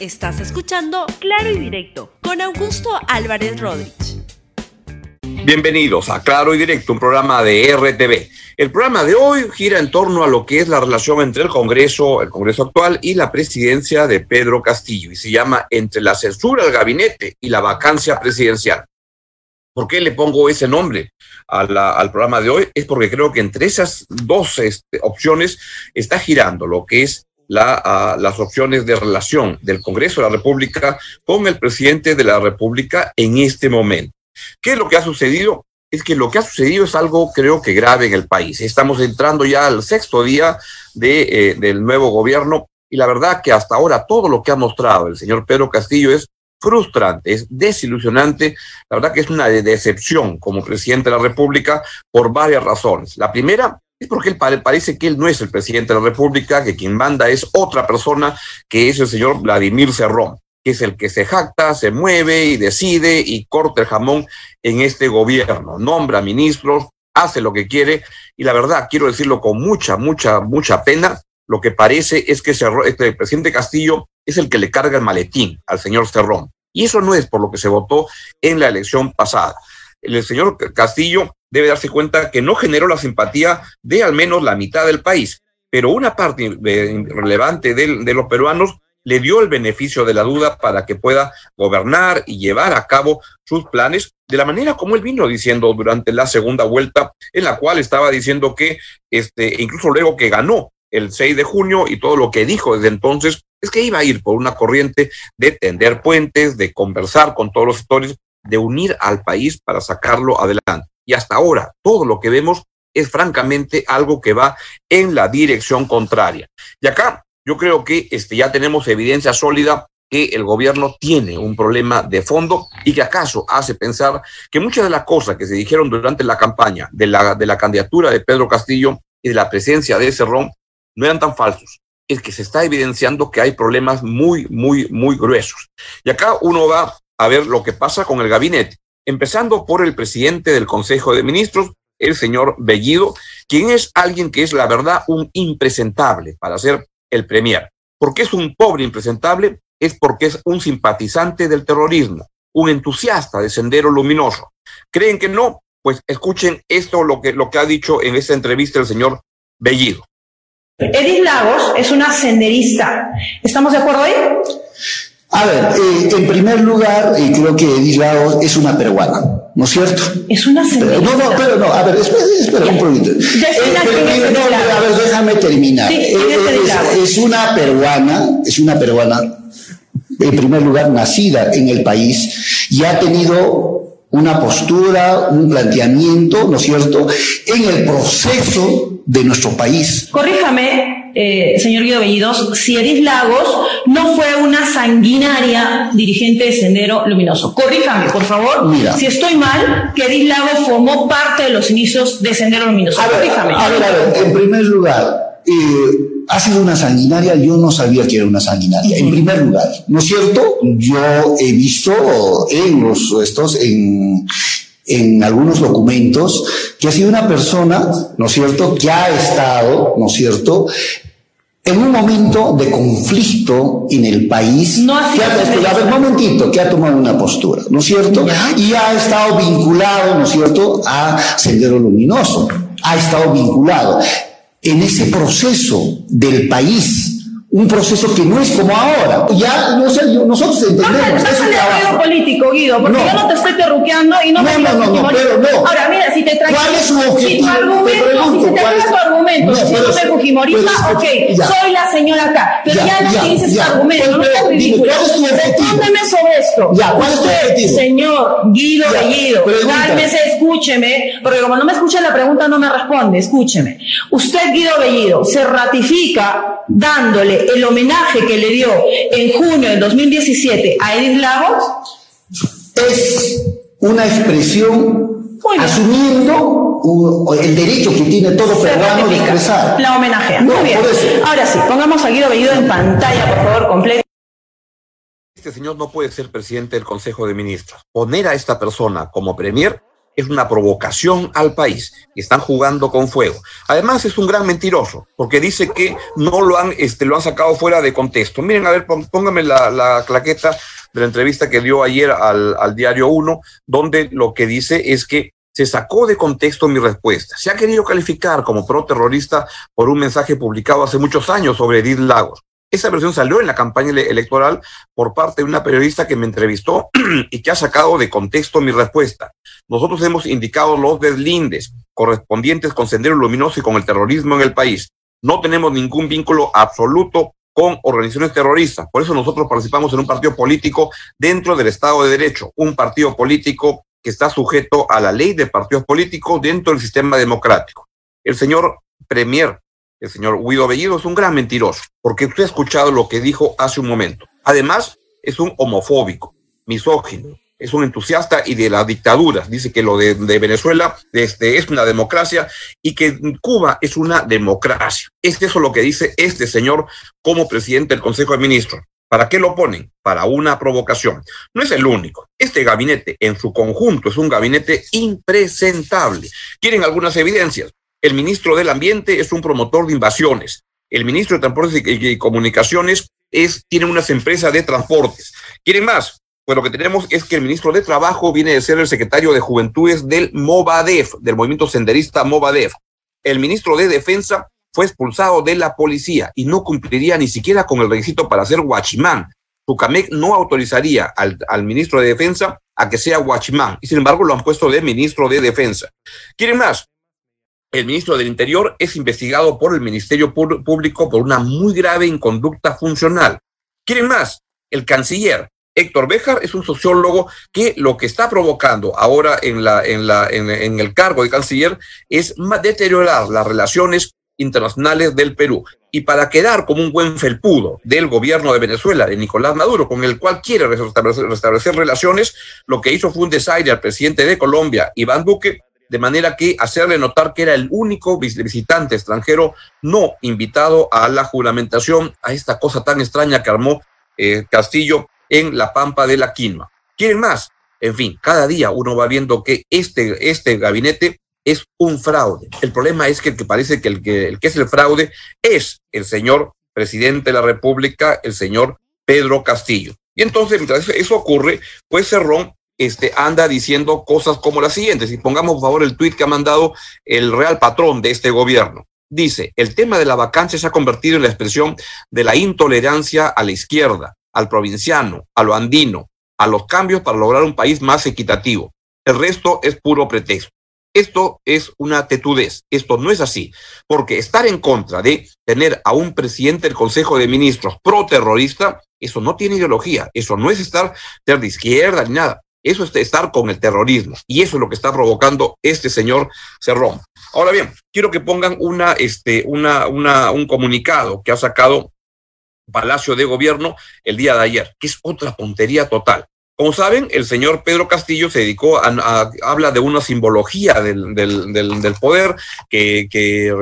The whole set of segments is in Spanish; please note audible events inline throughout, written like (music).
Estás escuchando Claro y Directo con Augusto Álvarez Rodríguez. Bienvenidos a Claro y Directo, un programa de RTV. El programa de hoy gira en torno a lo que es la relación entre el Congreso, el Congreso actual y la presidencia de Pedro Castillo y se llama entre la censura al gabinete y la vacancia presidencial. ¿Por qué le pongo ese nombre al programa de hoy? Es porque creo que entre esas dos este, opciones está girando lo que es la, las opciones de relación del Congreso de la República con el presidente de la República en este momento. ¿Qué es lo que ha sucedido? Es que lo que ha sucedido es algo creo que grave en el país. Estamos entrando ya al sexto día de, eh, del nuevo gobierno y la verdad que hasta ahora todo lo que ha mostrado el señor Pedro Castillo es frustrante, es desilusionante. La verdad que es una decepción como presidente de la República por varias razones. La primera es porque él parece que él no es el presidente de la República, que quien manda es otra persona, que es el señor Vladimir Cerrón, que es el que se jacta, se mueve y decide y corta el jamón en este gobierno, nombra ministros, hace lo que quiere y la verdad, quiero decirlo con mucha, mucha, mucha pena, lo que parece es que este presidente Castillo es el que le carga el maletín al señor Cerrón. Y eso no es por lo que se votó en la elección pasada. El señor Castillo debe darse cuenta que no generó la simpatía de al menos la mitad del país, pero una parte relevante de, los peruanos le dio el beneficio de la duda para que pueda gobernar y llevar a cabo sus planes de la manera como él vino diciendo durante la segunda vuelta, en la cual estaba diciendo que, este, incluso luego que ganó el 6 de junio y todo lo que dijo desde entonces, es que iba a ir por una corriente de tender puentes, de conversar con todos los sectores, de unir al país para sacarlo adelante. Y hasta ahora, todo lo que vemos es francamente algo que va en la dirección contraria. Y acá yo creo que este, ya tenemos evidencia sólida que el gobierno tiene un problema de fondo y que acaso hace pensar que muchas de las cosas que se dijeron durante la campaña de la, de la candidatura de Pedro Castillo y de la presencia de Cerrón no eran tan falsos. Es que se está evidenciando que hay problemas muy, muy, muy gruesos. Y acá uno va a ver lo que pasa con el gabinete empezando por el presidente del Consejo de Ministros, el señor Bellido, quien es alguien que es, la verdad, un impresentable para ser el premier. ¿Por qué es un pobre impresentable? Es porque es un simpatizante del terrorismo, un entusiasta de Sendero Luminoso. ¿Creen que no? Pues escuchen esto, lo que, lo que ha dicho en esta entrevista el señor Bellido. Edith Lagos es una senderista. ¿Estamos de acuerdo ahí? A ver, eh, en primer lugar, eh, creo que Edith es una peruana, ¿no es cierto? Es una señora. No, no, pero no, a ver, espera, espera un poquito. Eh, no, a ver, déjame terminar. Sí, es, es una peruana, es una peruana, en primer lugar, nacida en el país y ha tenido una postura, un planteamiento, ¿no es cierto?, en el proceso de nuestro país. Corríjame, eh, señor Guido Bellidos, si Edith Lagos no fue una sanguinaria dirigente de Sendero Luminoso. Corríjame, por favor, si estoy mal, que Edith Lagos formó parte de los inicios de Sendero Luminoso. Corríjame. A ver, a ver, en primer lugar, eh, ha sido una sanguinaria, yo no sabía que era una sanguinaria. En primer lugar, ¿no es cierto? Yo he visto en los estos, en, en algunos documentos que ha sido una persona, ¿no es cierto?, que ha estado, ¿no es cierto?, en un momento de conflicto en el país, no ha que ha, a ver, un momentito, que ha tomado una postura, ¿no es cierto? Y ha estado vinculado, ¿no es cierto?, a Sendero Luminoso, ha estado vinculado en ese proceso del país un proceso que no es como ahora. Ya no sé, nosotros entendemos. No, estás en el político, Guido, porque yo no te estoy terruqueando y no, no me No, no, no, pero no. Ahora, mira, si te. ¿Cuál es su objetivo? Si tu argumento, pregunto, si te tu argumento, si no soy fujimorista, ok, ya. soy la señora acá. Pero ya, ya no utilices tu argumento, no seas ridículo. ¿Cuál es tu objetivo? Respóndeme sobre esto. Ya, ¿cuál es tu objetivo? Señor Guido Bellido, cálmese, escúcheme, porque como no me escucha la pregunta, no me responde, escúcheme. Usted, Guido Bellido, se ratifica dándole el homenaje que le dio en junio del 2017 a Edith Lagos? Es una expresión. Asumiendo un- el derecho que tiene todo Se peruano de expresar. La homenajea. No, Muy bien. por eso. Ahora sí, pongamos a Guido Bellido en pantalla, por favor, completo. Este señor no puede ser presidente del Consejo de Ministros. Poner a esta persona como premier es una provocación al país están jugando con fuego. Además es un gran mentiroso porque dice que no lo han, este, lo han sacado fuera de contexto. Miren, a ver, póngame la, la claqueta de la entrevista que dio ayer al, al Diario 1, donde lo que dice es que se sacó de contexto mi respuesta. Se ha querido calificar como pro-terrorista por un mensaje publicado hace muchos años sobre Edith Lagos. Esa versión salió en la campaña electoral por parte de una periodista que me entrevistó (clears throat) y que ha sacado de contexto mi respuesta. Nosotros hemos indicado los deslindes correspondientes con Sendero Luminoso y con el terrorismo en el país. No tenemos ningún vínculo absoluto con organizaciones terroristas. Por eso nosotros participamos en un partido político dentro del Estado de Derecho, un partido político que está sujeto a la ley de partidos políticos dentro del sistema democrático. El señor Premier el señor Guido Bellido es un gran mentiroso, porque usted ha escuchado lo que dijo hace un momento. Además, es un homofóbico, misógino, es un entusiasta y de la dictadura. Dice que lo de, Venezuela este, es una democracia y que Cuba es una democracia. Es eso lo que dice este señor como presidente del Consejo de Ministros. ¿Para qué lo ponen? Para una provocación. No es el único. Este gabinete en su conjunto es un gabinete impresentable. ¿Quieren algunas evidencias? El ministro del Ambiente es un promotor de invasiones. El ministro de Transportes y Comunicaciones es, tiene unas empresas de transportes. ¿Quieren más? Pues lo que tenemos es que el ministro de Trabajo viene de ser el secretario de Juventudes del Movadef, del movimiento senderista Movadef. El ministro de Defensa fue expulsado de la policía y no cumpliría ni siquiera con el requisito para ser guachimán. Tucamec no autorizaría al, al, ministro de Defensa a que sea guachimán y sin embargo lo han puesto de ministro de Defensa. ¿Quieren más? el ministro del Interior es investigado por el Ministerio Público por una muy grave inconducta funcional. ¿Quieren más? El canciller Héctor Béjar es un sociólogo que lo que está provocando ahora en, la, en, la, en, el cargo de canciller es deteriorar las relaciones internacionales del Perú. Y para quedar como un buen felpudo del gobierno de Venezuela, de Nicolás Maduro, con el cual quiere restablecer, relaciones, lo que hizo fue un desaire al presidente de Colombia, Iván Duque, de manera que hacerle notar que era el único visitante extranjero no invitado a la juramentación, a esta cosa tan extraña que armó eh, Castillo en la Pampa de la Quinoa. ¿Quieren más? En fin, cada día uno va viendo que este, este gabinete es un fraude. El problema es que parece que el, que el que es el fraude es el señor presidente de la República, el señor Pedro Castillo. Y entonces, mientras eso ocurre, pues Cerrón este, anda diciendo cosas como las siguientes. Y pongamos por favor el tuit que ha mandado el real patrón de este gobierno. Dice, el tema de la vacancia se ha convertido en la expresión de la intolerancia a la izquierda, al provinciano, a lo andino, a los cambios para lograr un país más equitativo. El resto es puro pretexto. Esto es una tetudez. Esto no es así. Porque estar en contra de tener a un presidente del Consejo de Ministros pro terrorista, eso no tiene ideología. Eso no es estar de izquierda ni nada. Eso es estar con el terrorismo. Y eso es lo que está provocando este señor Cerrón. Ahora bien, quiero que pongan una, este, una, una, un comunicado que ha sacado Palacio de Gobierno el día de ayer, que es otra puntería total. Como saben, el señor Pedro Castillo se dedicó a, habla de una simbología del, poder que, que,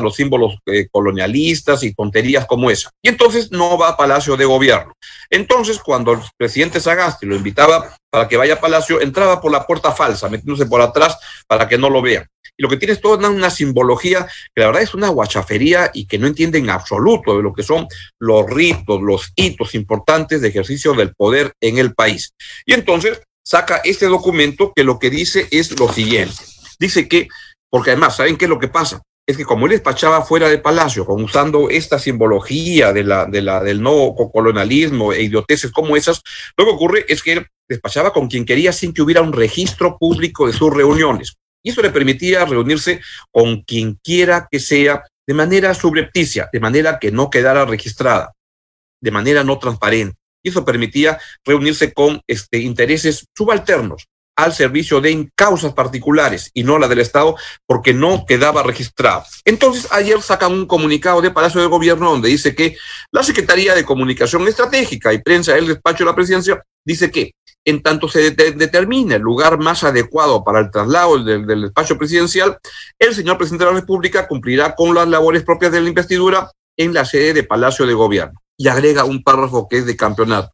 los símbolos eh, colonialistas y tonterías como esa. Y entonces no va a Palacio de Gobierno. Entonces, cuando el presidente Sagasti lo invitaba para que vaya a Palacio, entraba por la puerta falsa, metiéndose por atrás para que no lo vean. Y lo que tiene es toda una simbología que la verdad es una guachafería y que no entienden en absoluto de lo que son los ritos, los hitos importantes de ejercicio del poder en el país. Y entonces saca este documento que lo que dice es lo siguiente. Dice que, porque además, ¿saben qué es lo que pasa? Es que como él despachaba fuera del palacio, usando esta simbología del no colonialismo e idioteces como esas, lo que ocurre es que él despachaba con quien quería sin que hubiera un registro público de sus reuniones. Y eso le permitía reunirse con quien quiera que sea de manera subrepticia, de manera que no quedara registrada, de manera no transparente. Y eso permitía reunirse con este, intereses subalternos al servicio de causas particulares y no la del Estado porque no quedaba registrado. Entonces, ayer sacan un comunicado de Palacio de Gobierno donde dice que la Secretaría de Comunicación Estratégica y Prensa del Despacho de la Presidencia dice que en tanto se determine el lugar más adecuado para el traslado del, del, despacho presidencial, el señor presidente de la República cumplirá con las labores propias de la investidura en la sede de Palacio de Gobierno. Y agrega un párrafo que es de campeonato.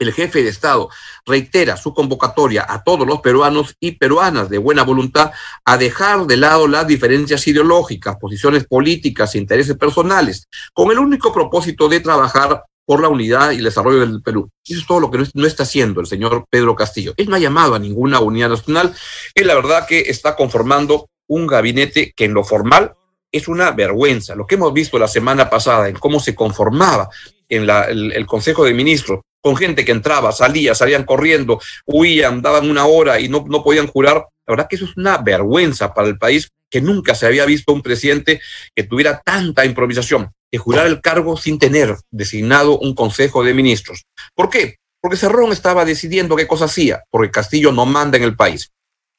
El jefe de Estado reitera su convocatoria a todos los peruanos y peruanas de buena voluntad a dejar de lado las diferencias ideológicas, posiciones políticas e intereses personales, con el único propósito de trabajar por la unidad y el desarrollo del Perú. Eso es todo lo que no está haciendo el señor Pedro Castillo. Él no ha llamado a ninguna unidad nacional. Él la verdad que está conformando un gabinete que en lo formal es una vergüenza. Lo que hemos visto la semana pasada en cómo se conformaba en el Consejo de Ministros con gente que entraba, salía, salían corriendo, huían, daban una hora y no, no podían jurar. La verdad que eso es una vergüenza para el país, que nunca se había visto un presidente que tuviera tanta improvisación, que jurar el cargo sin tener designado un consejo de ministros. ¿Por qué? Porque Cerrón estaba decidiendo qué cosa hacía, porque Castillo no manda en el país.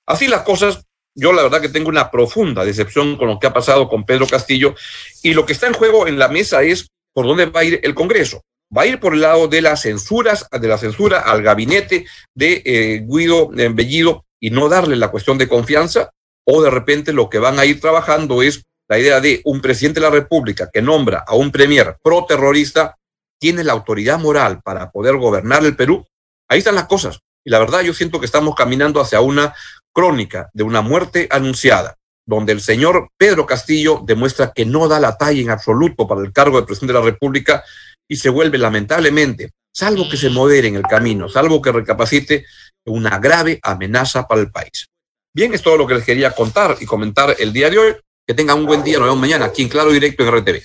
Así las cosas, yo la verdad que tengo una profunda decepción con lo que ha pasado con Pedro Castillo y lo que está en juego en la mesa es por dónde va a ir el Congreso va a ir por el lado de las censuras, de la censura al gabinete de eh, Guido Bellido y no darle la cuestión de confianza, o de repente lo que van a ir trabajando es la idea de un presidente de la República que nombra a un premier pro terrorista, tiene la autoridad moral para poder gobernar el Perú. Ahí están las cosas. Y la verdad yo siento que estamos caminando hacia una crónica de una muerte anunciada, donde el señor Pedro Castillo demuestra que no da la talla en absoluto para el cargo de presidente de la República y se vuelve lamentablemente, salvo que se modere en el camino, salvo que recapacite, una grave amenaza para el país. Bien, es todo lo que les quería contar y comentar el día de hoy. Que tengan un buen día, nos vemos mañana aquí en Claro Directo en RTV.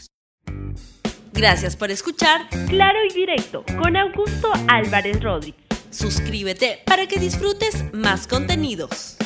Gracias por escuchar Claro y Directo con Augusto Álvarez Rodríguez. Suscríbete para que disfrutes más contenidos.